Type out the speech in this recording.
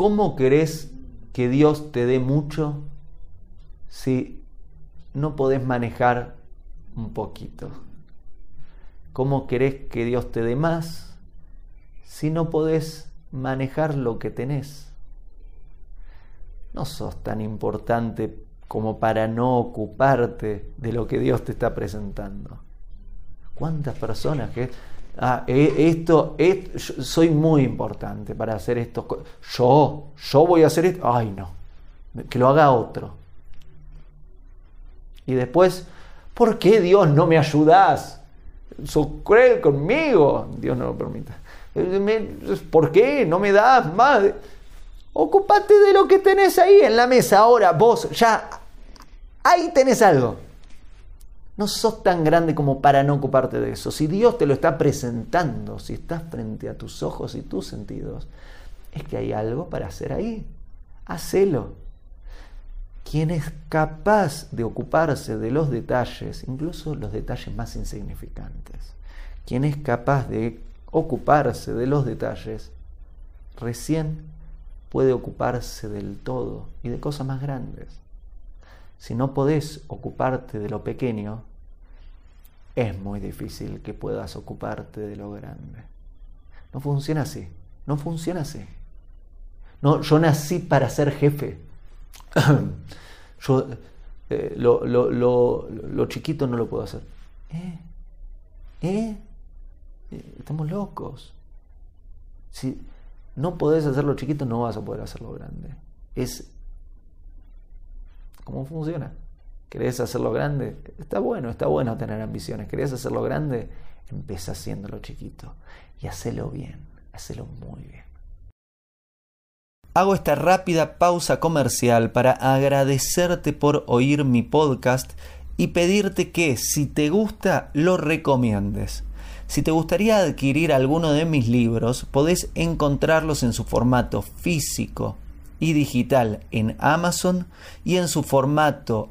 ¿Cómo querés que Dios te dé mucho si no podés manejar un poquito? ¿Cómo querés que Dios te dé más si no podés manejar lo que tenés? No sos tan importante como para no ocuparte de lo que Dios te está presentando. ¿Cuántas personas que... Ah, e, esto, soy muy importante para hacer esto. Yo, yo voy a hacer esto. Ay, no. Que lo haga otro. Y después, ¿por qué Dios no me ayudas? ¿Sos conmigo? Dios no lo permita. ¿Por qué no me das más? Ocupate de lo que tenés ahí en la mesa ahora, vos ya. Ahí tenés algo. No sos tan grande como para no ocuparte de eso. Si Dios te lo está presentando, si estás frente a tus ojos y tus sentidos, es que hay algo para hacer ahí. Hacelo. Quien es capaz de ocuparse de los detalles, incluso los detalles más insignificantes, quien es capaz de ocuparse de los detalles, recién puede ocuparse del todo y de cosas más grandes. Si no podés ocuparte de lo pequeño, es muy difícil que puedas ocuparte de lo grande. No funciona así, no funciona así. No, yo nací para ser jefe. yo eh, lo, lo, lo, chiquito no lo puedo hacer. ¿Eh? ¿Eh? Estamos locos. Si no podés hacerlo chiquito, no vas a poder hacerlo grande. Es cómo funciona. ¿Querés hacerlo grande? Está bueno, está bueno tener ambiciones. ¿Querés hacerlo grande? Empieza haciéndolo chiquito y hacelo bien, hacelo muy bien. Hago esta rápida pausa comercial para agradecerte por oír mi podcast y pedirte que si te gusta lo recomiendes. Si te gustaría adquirir alguno de mis libros, podés encontrarlos en su formato físico y digital en Amazon y en su formato